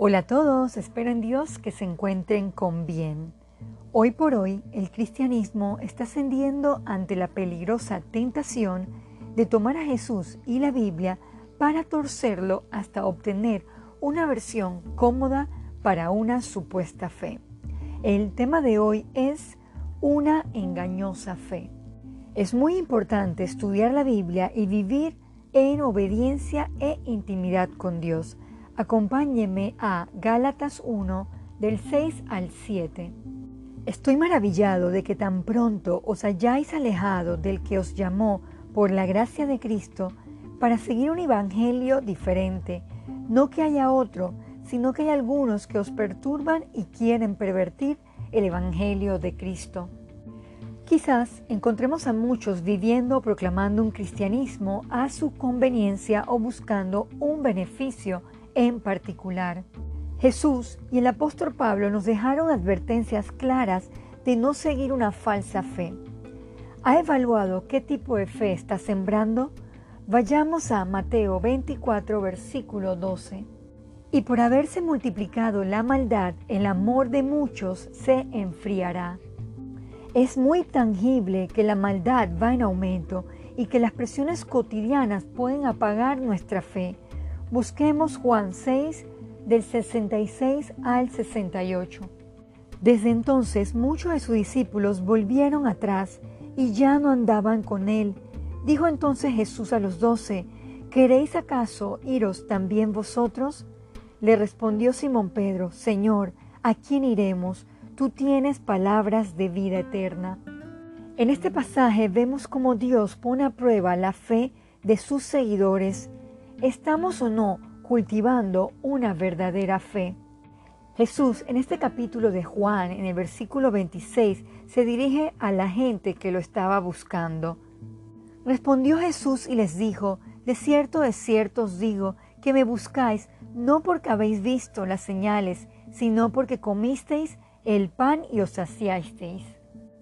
Hola a todos, espero en Dios que se encuentren con bien. Hoy por hoy el cristianismo está ascendiendo ante la peligrosa tentación de tomar a Jesús y la Biblia para torcerlo hasta obtener una versión cómoda para una supuesta fe. El tema de hoy es una engañosa fe. Es muy importante estudiar la Biblia y vivir en obediencia e intimidad con Dios Acompáñeme a Gálatas 1 del 6 al 7. Estoy maravillado de que tan pronto os hayáis alejado del que os llamó por la gracia de Cristo para seguir un evangelio diferente, no que haya otro, sino que hay algunos que os perturban y quieren pervertir el evangelio de Cristo. Quizás encontremos a muchos viviendo o proclamando un cristianismo a su conveniencia o buscando un beneficio en particular. Jesús y el apóstol Pablo nos dejaron advertencias claras de no seguir una falsa fe. ¿Ha evaluado qué tipo de fe está sembrando? Vayamos a Mateo 24, versículo 12. Y por haberse multiplicado la maldad, el amor de muchos se enfriará. Es muy tangible que la maldad va en aumento y que las presiones cotidianas pueden apagar nuestra fe Busquemos Juan 6 del 66 al 68. Desde entonces muchos de sus discípulos volvieron atrás y ya no andaban con él. Dijo entonces Jesús a los doce, ¿queréis acaso iros también vosotros? Le respondió Simón Pedro, Señor, ¿a quién iremos? Tú tienes palabras de vida eterna. En este pasaje vemos cómo Dios pone a prueba la fe de sus seguidores ¿Estamos o no cultivando una verdadera fe? Jesús en este capítulo de Juan, en el versículo 26, se dirige a la gente que lo estaba buscando. Respondió Jesús y les dijo, De cierto, de cierto os digo, que me buscáis no porque habéis visto las señales, sino porque comisteis el pan y os saciasteis.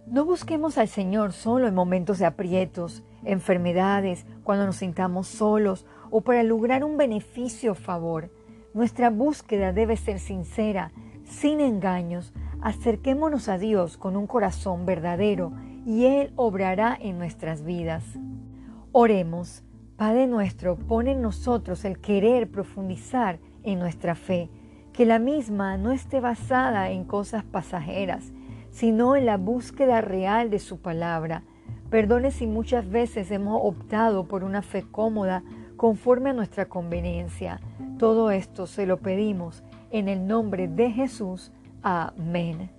No busquemos al Señor solo en momentos de aprietos, enfermedades, cuando nos sintamos solos o para lograr un beneficio o favor. Nuestra búsqueda debe ser sincera, sin engaños. Acerquémonos a Dios con un corazón verdadero y Él obrará en nuestras vidas. Oremos. Padre nuestro, pone en nosotros el querer profundizar en nuestra fe, que la misma no esté basada en cosas pasajeras, sino en la búsqueda real de su palabra. Perdone si muchas veces hemos optado por una fe cómoda conforme a nuestra conveniencia. Todo esto se lo pedimos en el nombre de Jesús. Amén.